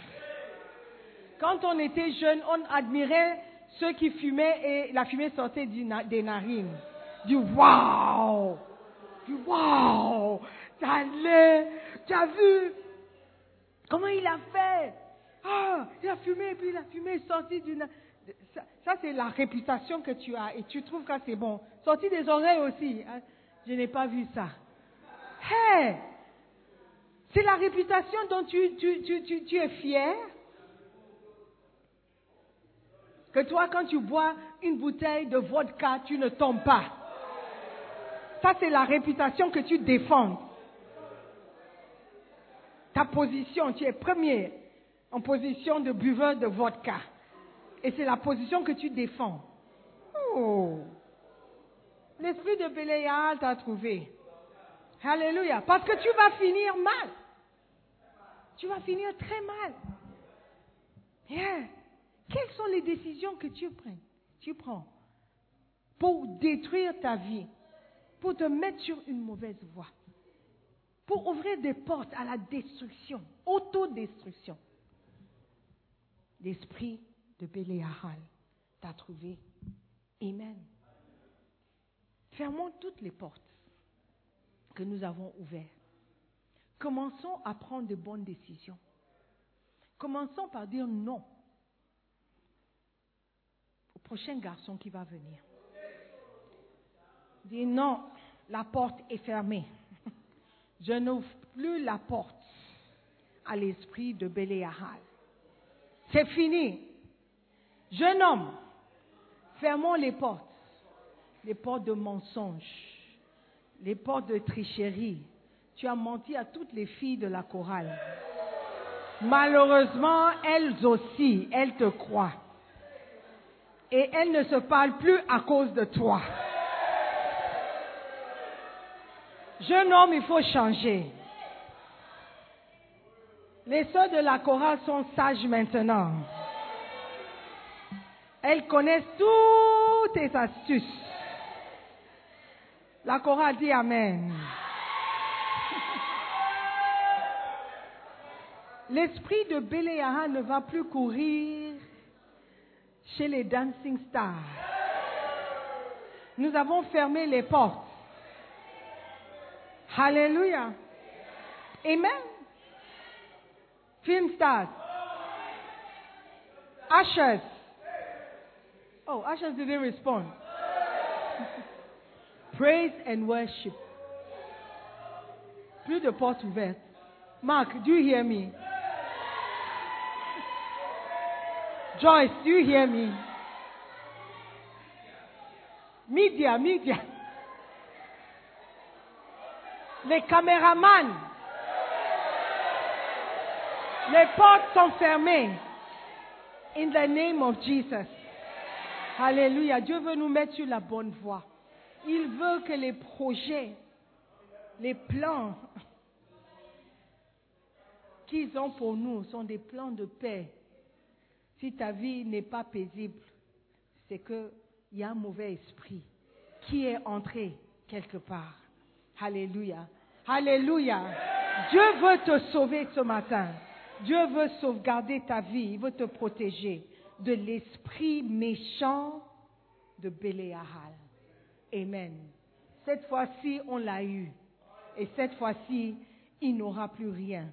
Quand on était jeune, on admirait ceux qui fumaient et la fumée sortait des narines. Du waouh! Du waouh! T'as as vu? Comment il a fait? Ah, il a fumé et puis la fumée est sortie du na- Ça, ça, c'est la réputation que tu as et tu trouves que c'est bon. Sorti des oreilles aussi. hein. Je n'ai pas vu ça. C'est la réputation dont tu es fier. Que toi, quand tu bois une bouteille de vodka, tu ne tombes pas. Ça, c'est la réputation que tu défends. Ta position, tu es premier en position de buveur de vodka. Et c'est la position que tu défends. Oh! L'esprit de Béléal t'a trouvé. Alléluia. Parce que tu vas finir mal. Tu vas finir très mal. Yeah. Quelles sont les décisions que tu prends, tu prends pour détruire ta vie, pour te mettre sur une mauvaise voie, pour ouvrir des portes à la destruction, autodestruction L'esprit de Béléahal t'a trouvé. Amen. Fermons toutes les portes que nous avons ouvertes. Commençons à prendre de bonnes décisions. Commençons par dire non au prochain garçon qui va venir. Dis non, la porte est fermée. Je n'ouvre plus la porte à l'esprit de Béléahal. C'est fini. Jeune homme, fermons les portes. Les portes de mensonges, les portes de tricherie. Tu as menti à toutes les filles de la chorale. Malheureusement, elles aussi, elles te croient. Et elles ne se parlent plus à cause de toi. Jeune homme, il faut changer. Les sœurs de la chorale sont sages maintenant. Elles connaissent toutes tes astuces. La chorale dit Amen. L'esprit de Béléaha ne va plus courir chez les dancing stars. Nous avons fermé les portes. Alléluia. Amen. Film stars. Ushers. Oh, ushers didn't respond. Praise and worship. Plus de portes ouvertes. Mark, do you hear me? Joyce, do you hear me? Media, media. Les caméramans. Les portes sont fermées. In the name of Jesus. Alléluia. Dieu veut nous mettre sur la bonne voie. Il veut que les projets, les plans qu'ils ont pour nous sont des plans de paix. Si ta vie n'est pas paisible, c'est qu'il y a un mauvais esprit qui est entré quelque part. Alléluia. Alléluia. Dieu veut te sauver ce matin. Dieu veut sauvegarder ta vie. Il veut te protéger de l'esprit méchant de Béléahal. Amen. Cette fois-ci, on l'a eu. Et cette fois-ci, il n'aura plus rien.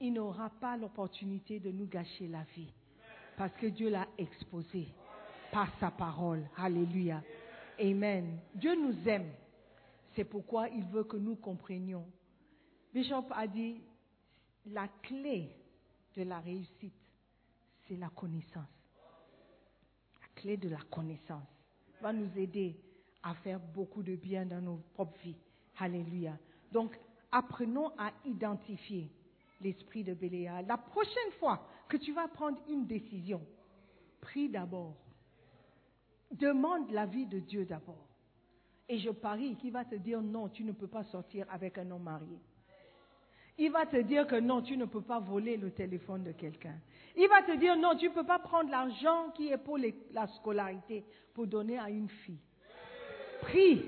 Il n'aura pas l'opportunité de nous gâcher la vie. Parce que Dieu l'a exposé par sa parole. Alléluia. Amen. Dieu nous aime. C'est pourquoi il veut que nous comprenions. Bishop a dit, la clé de la réussite, c'est la connaissance. La clé de la connaissance va nous aider à faire beaucoup de bien dans nos propres vies. Alléluia. Donc, apprenons à identifier l'esprit de Béléa. La prochaine fois que tu vas prendre une décision, prie d'abord. Demande l'avis de Dieu d'abord. Et je parie qu'il va te dire non, tu ne peux pas sortir avec un homme marié. Il va te dire que non, tu ne peux pas voler le téléphone de quelqu'un. Il va te dire non, tu ne peux pas prendre l'argent qui est pour la scolarité pour donner à une fille. Prie.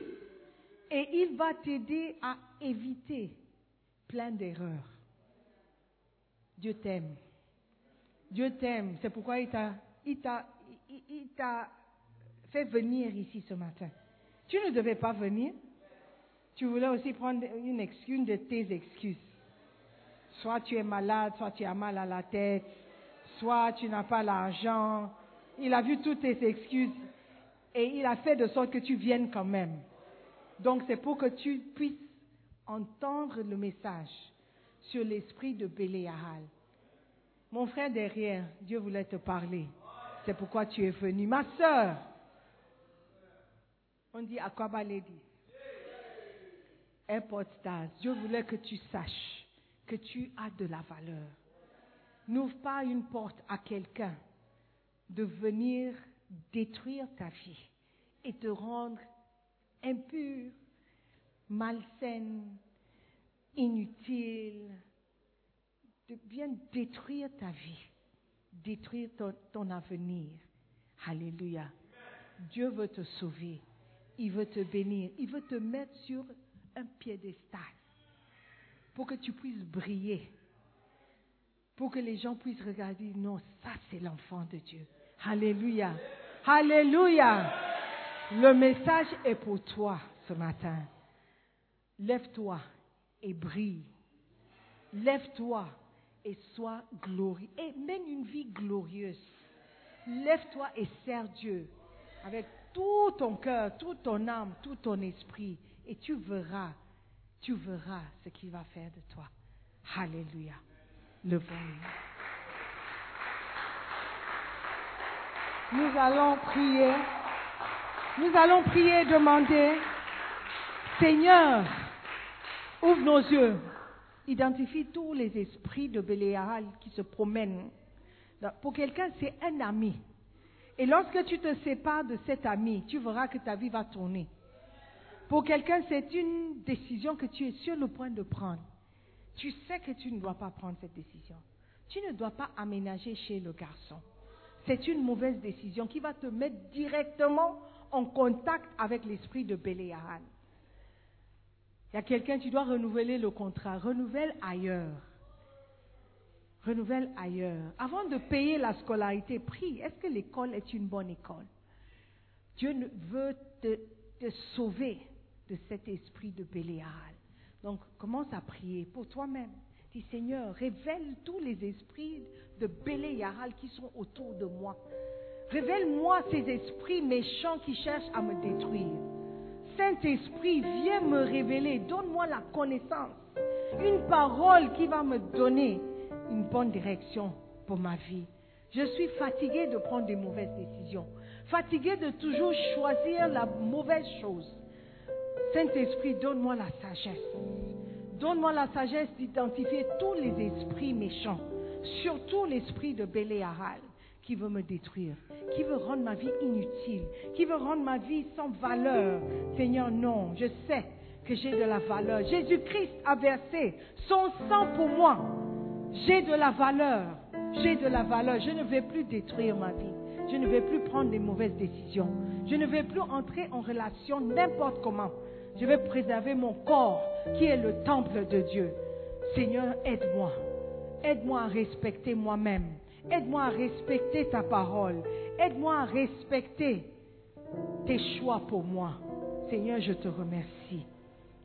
Et il va t'aider à éviter plein d'erreurs. Dieu t'aime. Dieu t'aime. C'est pourquoi il t'a, il t'a, il t'a fait venir ici ce matin. Tu ne devais pas venir. Tu voulais aussi prendre une excuse, une de tes excuses. Soit tu es malade, soit tu as mal à la tête, soit tu n'as pas l'argent. Il a vu toutes tes excuses et il a fait de sorte que tu viennes quand même. Donc c'est pour que tu puisses entendre le message sur l'esprit de Béléahal. Mon frère derrière, Dieu voulait te parler. C'est pourquoi tu es venu. Ma sœur, on dit Aquaba Lady. Airport Stars. Dieu voulait que tu saches que tu as de la valeur. N'ouvre pas une porte à quelqu'un de venir détruire ta vie et te rendre impur, malsaine, inutile, de bien détruire ta vie, détruire ton, ton avenir. Alléluia. Dieu veut te sauver. Il veut te bénir. Il veut te mettre sur un piédestal pour que tu puisses briller. Pour que les gens puissent regarder, non, ça c'est l'enfant de Dieu. Alléluia. Alléluia. Le message est pour toi ce matin. Lève-toi et brille. Lève-toi et sois glorieux. Et mène une vie glorieuse. Lève-toi et sers Dieu avec tout ton cœur, toute ton âme, tout ton esprit. Et tu verras, tu verras ce qu'il va faire de toi. Alléluia. Le bon. Nous allons prier. Nous allons prier et demander, Seigneur, ouvre nos yeux. Identifie tous les esprits de Béléal qui se promènent. Pour quelqu'un, c'est un ami. Et lorsque tu te sépares de cet ami, tu verras que ta vie va tourner. Pour quelqu'un, c'est une décision que tu es sur le point de prendre. Tu sais que tu ne dois pas prendre cette décision. Tu ne dois pas aménager chez le garçon. C'est une mauvaise décision qui va te mettre directement en contact avec l'esprit de Béléal. Il y a quelqu'un, tu dois renouveler le contrat. Renouvelle ailleurs. Renouvelle ailleurs. Avant de payer la scolarité, prie. Est-ce que l'école est une bonne école? Dieu veut te, te sauver de cet esprit de Béléal. Donc, commence à prier pour toi-même. Dis, Seigneur, révèle tous les esprits de Béléaral qui sont autour de moi. Révèle-moi ces esprits méchants qui cherchent à me détruire. Saint-Esprit, viens me révéler, donne-moi la connaissance, une parole qui va me donner une bonne direction pour ma vie. Je suis fatigué de prendre des mauvaises décisions, fatigué de toujours choisir la mauvaise chose. Saint-Esprit, donne-moi la sagesse. Donne-moi la sagesse d'identifier tous les esprits méchants, surtout l'esprit de Béléaral qui veut me détruire, qui veut rendre ma vie inutile, qui veut rendre ma vie sans valeur. Seigneur, non, je sais que j'ai de la valeur. Jésus-Christ a versé son sang pour moi. J'ai de la valeur. J'ai de la valeur. Je ne vais plus détruire ma vie. Je ne vais plus prendre des mauvaises décisions. Je ne vais plus entrer en relation n'importe comment. Je vais préserver mon corps qui est le temple de Dieu. Seigneur, aide-moi. Aide-moi à respecter moi-même. Aide-moi à respecter ta parole. Aide-moi à respecter tes choix pour moi. Seigneur, je te remercie.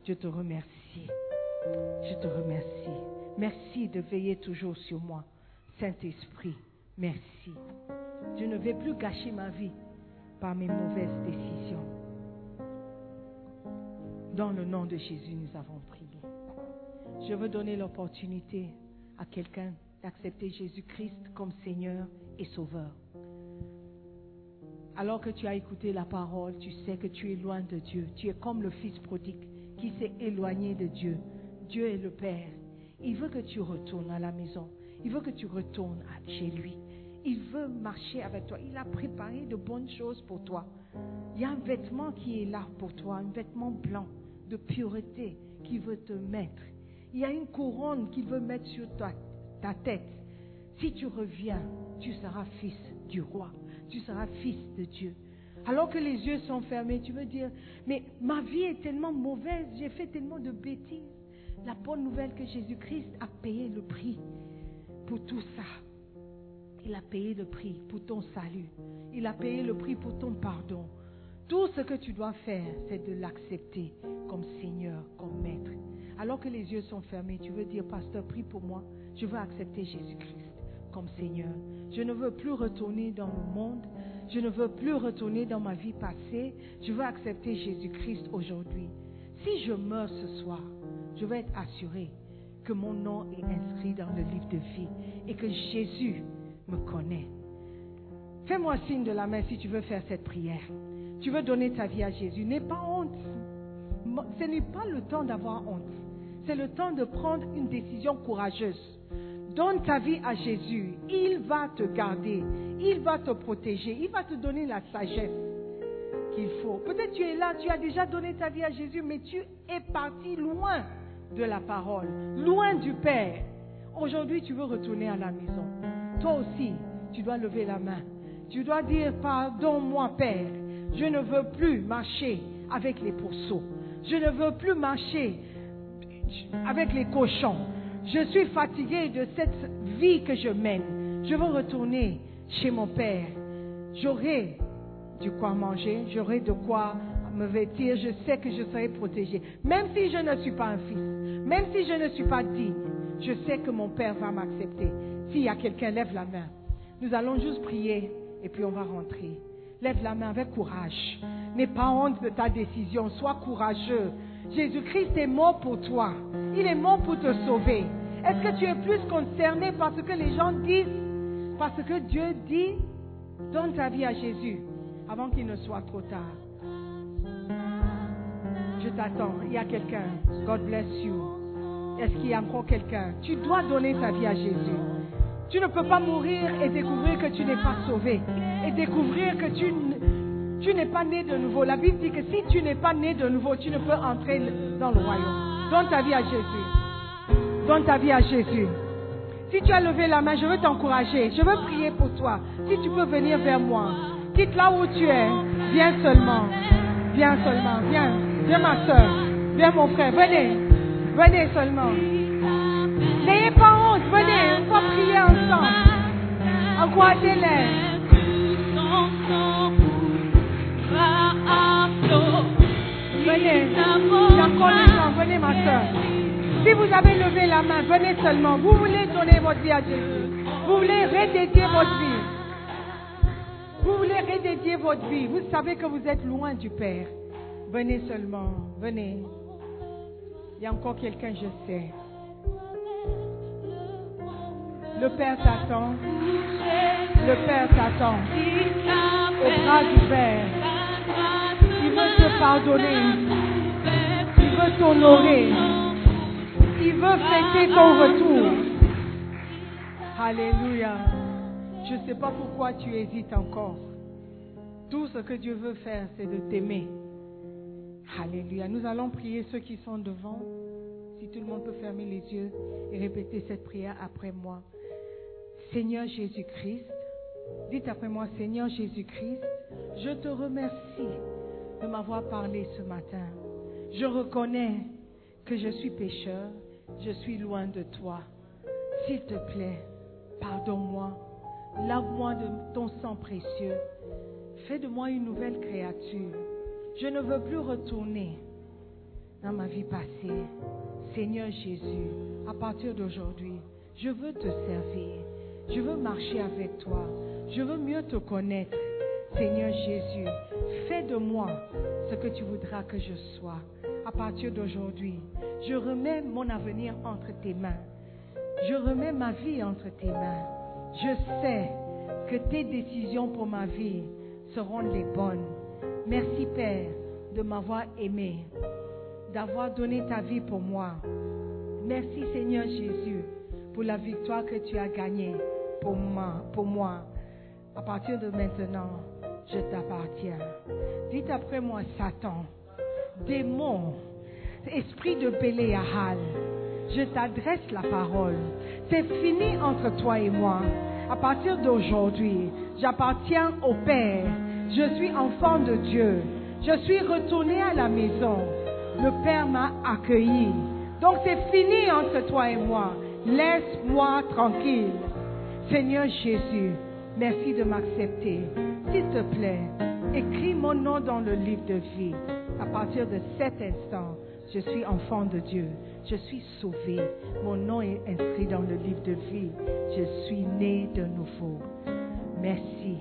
Je te remercie. Je te remercie. Merci de veiller toujours sur moi. Saint-Esprit, merci. Je ne vais plus gâcher ma vie par mes mauvaises décisions. Dans le nom de Jésus, nous avons prié. Je veux donner l'opportunité à quelqu'un d'accepter Jésus-Christ comme Seigneur et Sauveur. Alors que tu as écouté la parole, tu sais que tu es loin de Dieu. Tu es comme le fils prodigue qui s'est éloigné de Dieu. Dieu est le Père. Il veut que tu retournes à la maison. Il veut que tu retournes chez lui. Il veut marcher avec toi. Il a préparé de bonnes choses pour toi. Il y a un vêtement qui est là pour toi, un vêtement blanc de pureté qu'il veut te mettre. Il y a une couronne qu'il veut mettre sur ta, ta tête. Si tu reviens, tu seras fils du roi. Tu seras fils de Dieu. Alors que les yeux sont fermés, tu veux dire, mais ma vie est tellement mauvaise, j'ai fait tellement de bêtises. La bonne nouvelle que Jésus-Christ a payé le prix pour tout ça. Il a payé le prix pour ton salut. Il a payé le prix pour ton pardon. Tout ce que tu dois faire, c'est de l'accepter comme Seigneur, comme Maître. Alors que les yeux sont fermés, tu veux dire, Pasteur, prie pour moi. Je veux accepter Jésus-Christ comme Seigneur. Je ne veux plus retourner dans le monde. Je ne veux plus retourner dans ma vie passée. Je veux accepter Jésus-Christ aujourd'hui. Si je meurs ce soir, je vais être assuré que mon nom est inscrit dans le livre de vie et que Jésus me connaît. Fais-moi signe de la main si tu veux faire cette prière. Tu veux donner ta vie à Jésus. N'aie pas honte. Ce n'est pas le temps d'avoir honte. C'est le temps de prendre une décision courageuse. Donne ta vie à Jésus. Il va te garder. Il va te protéger. Il va te donner la sagesse qu'il faut. Peut-être tu es là, tu as déjà donné ta vie à Jésus, mais tu es parti loin de la parole, loin du Père. Aujourd'hui, tu veux retourner à la maison. Toi aussi, tu dois lever la main. Tu dois dire, pardon-moi, Père. Je ne veux plus marcher avec les pourceaux. Je ne veux plus marcher avec les cochons. Je suis fatigué de cette vie que je mène. Je veux retourner chez mon Père. J'aurai du quoi manger, j'aurai de quoi me vêtir, je sais que je serai protégé. Même si je ne suis pas un fils, même si je ne suis pas digne, je sais que mon Père va m'accepter. S'il y a quelqu'un, lève la main. Nous allons juste prier et puis on va rentrer. Lève la main avec courage. N'aie pas honte de ta décision, sois courageux. Jésus-Christ est mort pour toi. Il est mort pour te sauver. Est-ce que tu es plus concerné par ce que les gens disent Parce que Dieu dit, donne ta vie à Jésus avant qu'il ne soit trop tard. Je t'attends. Il y a quelqu'un. God bless you. Est-ce qu'il y a encore quelqu'un? Tu dois donner ta vie à Jésus. Tu ne peux pas mourir et découvrir que tu n'es pas sauvé. Et découvrir que tu, tu n'es pas né de nouveau. La Bible dit que si tu n'es pas né de nouveau, tu ne peux entrer dans le royaume. Donne ta vie à Jésus. Donne ta vie à Jésus. Si tu as levé la main, je veux t'encourager. Je veux prier pour toi. Si tu peux venir vers moi. Quitte là où tu es. Viens seulement. Viens seulement. Viens. Viens ma soeur. Viens mon frère. Venez. Venez seulement. Venez. On va prier ensemble. Encouragez-les. Venez. Encore venez ma soeur. Si vous avez levé la main, venez seulement. Vous voulez donner votre vie à Jésus. Vous voulez redédier votre vie. Vous voulez redédier votre vie. Vous savez que vous êtes loin du Père. Venez seulement. Venez. Il y a encore quelqu'un, je sais. Le Père t'attend. Le Père t'attend. Au bras du Père. Il veut te pardonner. Il veut t'honorer. Il veut fêter ton retour. Alléluia. Je ne sais pas pourquoi tu hésites encore. Tout ce que Dieu veut faire, c'est de t'aimer. Alléluia. Nous allons prier ceux qui sont devant. Si tout le monde peut fermer les yeux et répéter cette prière après moi. Seigneur Jésus-Christ, dites après moi, Seigneur Jésus-Christ, je te remercie de m'avoir parlé ce matin. Je reconnais que je suis pécheur, je suis loin de toi. S'il te plaît, pardonne-moi, lave-moi de ton sang précieux, fais de moi une nouvelle créature. Je ne veux plus retourner dans ma vie passée. Seigneur Jésus, à partir d'aujourd'hui, je veux te servir. Je veux marcher avec toi. Je veux mieux te connaître. Seigneur Jésus, fais de moi ce que tu voudras que je sois. À partir d'aujourd'hui, je remets mon avenir entre tes mains. Je remets ma vie entre tes mains. Je sais que tes décisions pour ma vie seront les bonnes. Merci Père de m'avoir aimé, d'avoir donné ta vie pour moi. Merci Seigneur Jésus pour la victoire que tu as gagnée pour moi. À partir de maintenant, je t'appartiens. Dites après moi, Satan, démon, esprit de Béléahal, je t'adresse la parole. C'est fini entre toi et moi. À partir d'aujourd'hui, j'appartiens au Père. Je suis enfant de Dieu. Je suis retourné à la maison. Le Père m'a accueilli. Donc c'est fini entre toi et moi. Laisse-moi tranquille. Seigneur Jésus, merci de m'accepter. S'il te plaît, écris mon nom dans le livre de vie. À partir de cet instant, je suis enfant de Dieu. Je suis sauvé. Mon nom est inscrit dans le livre de vie. Je suis né de nouveau. Merci,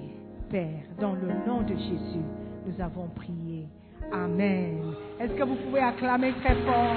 Père. Dans le nom de Jésus, nous avons prié. Amen. Est-ce que vous pouvez acclamer très fort?